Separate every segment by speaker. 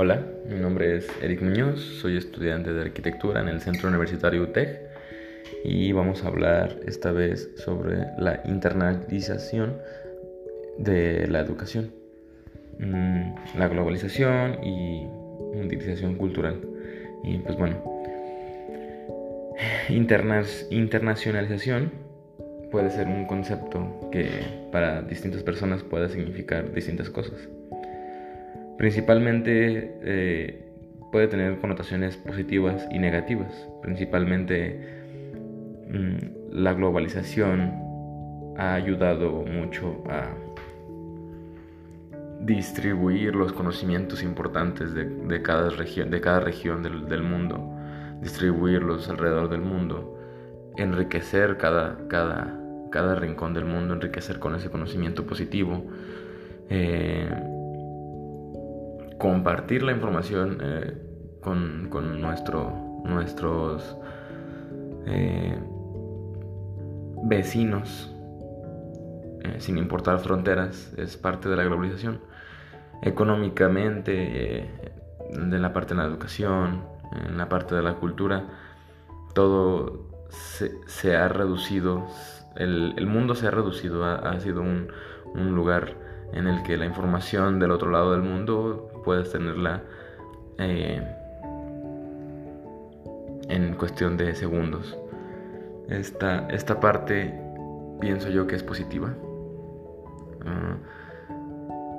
Speaker 1: Hola, mi nombre es Eric Muñoz, soy estudiante de arquitectura en el Centro Universitario UTEC y vamos a hablar esta vez sobre la internalización de la educación, mm, la globalización y utilización cultural. Y pues bueno, internacionalización puede ser un concepto que para distintas personas pueda significar distintas cosas. Principalmente eh, puede tener connotaciones positivas y negativas. Principalmente mm, la globalización ha ayudado mucho a distribuir los conocimientos importantes de, cada, de cada región del, del, mundo, distribuirlos alrededor del mundo, enriquecer cada, cada, cada rincón del mundo, enriquecer con ese conocimiento positivo. Eh, compartir la información eh, con, nuestro, nuestros eh, vecinos, eh, sin importar fronteras, es parte de la globalización. Económicamente, de la parte de la educación, en la parte de la cultura, todo se, ha reducido, el, mundo se ha reducido, ha, sido un, un lugar en el que la información del otro lado del mundo puedes tenerla eh, en cuestión de segundos. Esta, esta parte pienso yo que es positiva. Ah,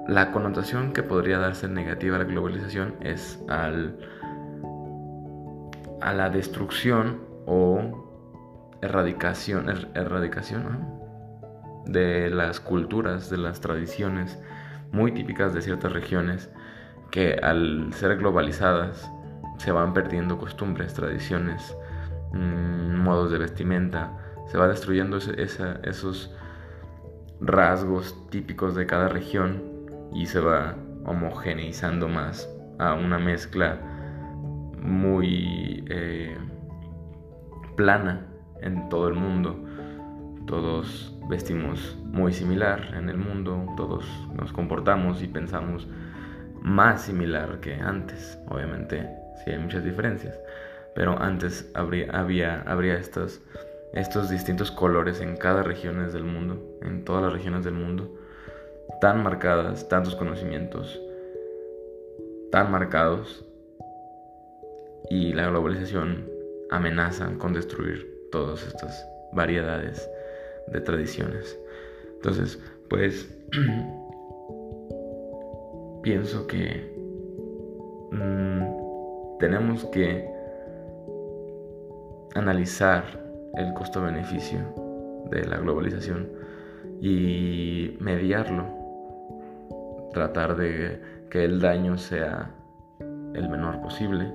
Speaker 1: la connotación que podría darse negativa a la globalización es al, a la destrucción o erradicación, er, erradicación de las culturas, de las tradiciones muy típicas de ciertas regiones que al ser globalizadas se van perdiendo costumbres, tradiciones, mm, modos de vestimenta, se va destruyendo esos rasgos típicos de cada región y se va homogeneizando más a una mezcla muy eh, plana en todo el mundo. Todos vestimos muy similar en el mundo, todos nos comportamos y pensamos más similar que antes. Obviamente, sí hay muchas diferencias, pero antes habría, había, habría estos, estos distintos colores en cada región del mundo, en todas las regiones del mundo, tan marcadas, tantos conocimientos, tan marcados, y la globalización amenaza con destruir todas estas variedades de tradiciones. Entonces, pues pienso que mm, tenemos que analizar el costo-beneficio de la globalización y mediarlo, tratar de que el daño sea el menor posible.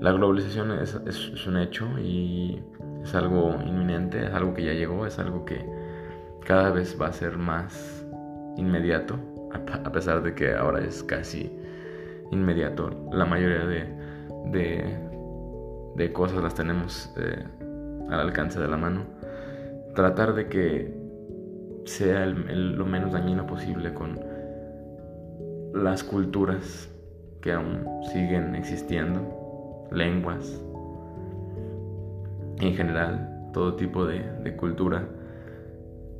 Speaker 1: La globalización es, un hecho y es algo inminente, es algo que ya llegó, es algo que cada vez va a ser más inmediato a pesar de que ahora es casi inmediato. La mayoría de, cosas las tenemos eh, al alcance de la mano. Tratar de que sea lo menos dañino posible con las culturas que aún siguen existiendo, lenguas, en general, todo tipo de, cultura,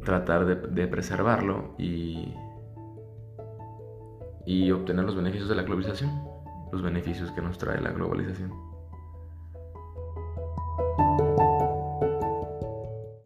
Speaker 1: tratar de preservarlo y y obtener los beneficios de la globalización, los beneficios que nos trae la globalización.